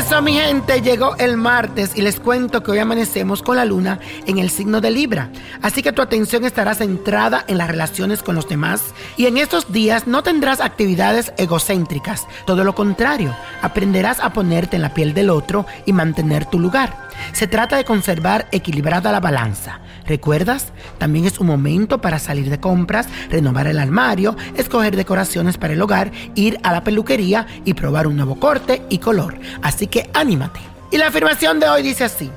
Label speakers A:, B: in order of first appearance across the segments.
A: Eso, mi gente, llegó el martes y les cuento que hoy amanecemos con la luna en el signo de Libra. Así que tu atención estará centrada en las relaciones con los demás y en estos días no tendrás actividades egocéntricas. Todo lo contrario, aprenderás a ponerte en la piel del otro y mantener tu lugar. Se trata de conservar equilibrada la balanza. ¿Recuerdas? También es un momento para salir de compras, renovar el armario, escoger decoraciones para el hogar, ir a la peluquería y probar un nuevo corte y color. Así que anímate. Y la afirmación de hoy dice así.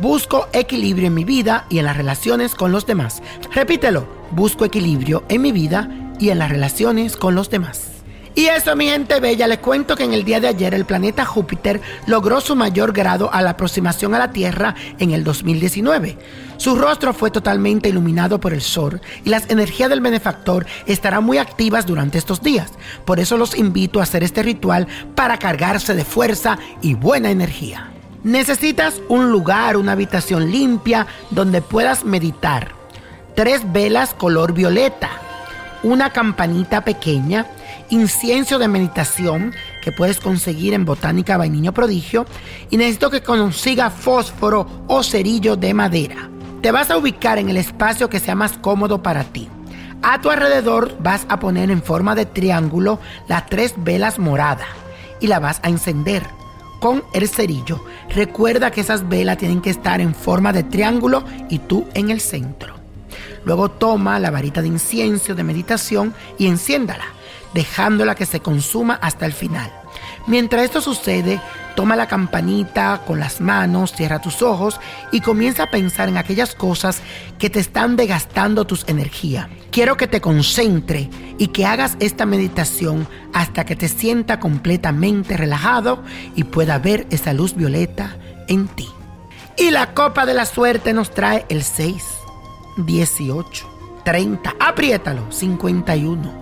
A: Busco equilibrio en mi vida y en las relaciones con los demás. Repítelo. Busco equilibrio en mi vida y en las relaciones con los demás. Y eso, mi gente bella, les cuento que en el día de ayer el planeta Júpiter logró su mayor grado a la aproximación a la Tierra en el 2019. Su rostro fue totalmente iluminado por el sol y las energías del benefactor estarán muy activas durante estos días. Por eso los invito a hacer este ritual para cargarse de fuerza y buena energía. Necesitas un lugar, una habitación limpia donde puedas meditar. Tres velas color violeta, una campanita pequeña, incienso de meditación que puedes conseguir en Botánica Vainiño Prodigio y necesito que consiga fósforo o cerillo de madera. Te vas a ubicar en el espacio que sea más cómodo para ti. A tu alrededor vas a poner en forma de triángulo las tres velas moradas y la vas a encender con el cerillo. Recuerda que esas velas tienen que estar en forma de triángulo y tú en el centro. Luego toma la varita de incienso de meditación y enciéndala, dejándola que se consuma hasta el final. Mientras esto sucede, toma la campanita con las manos, cierra tus ojos y comienza a pensar en aquellas cosas que te están desgastando tus energías. Quiero que te concentre y que hagas esta meditación hasta que te sienta completamente relajado y pueda ver esa luz violeta en ti. Y la copa de la suerte nos trae el 6, 18, 30, apriétalo, 51.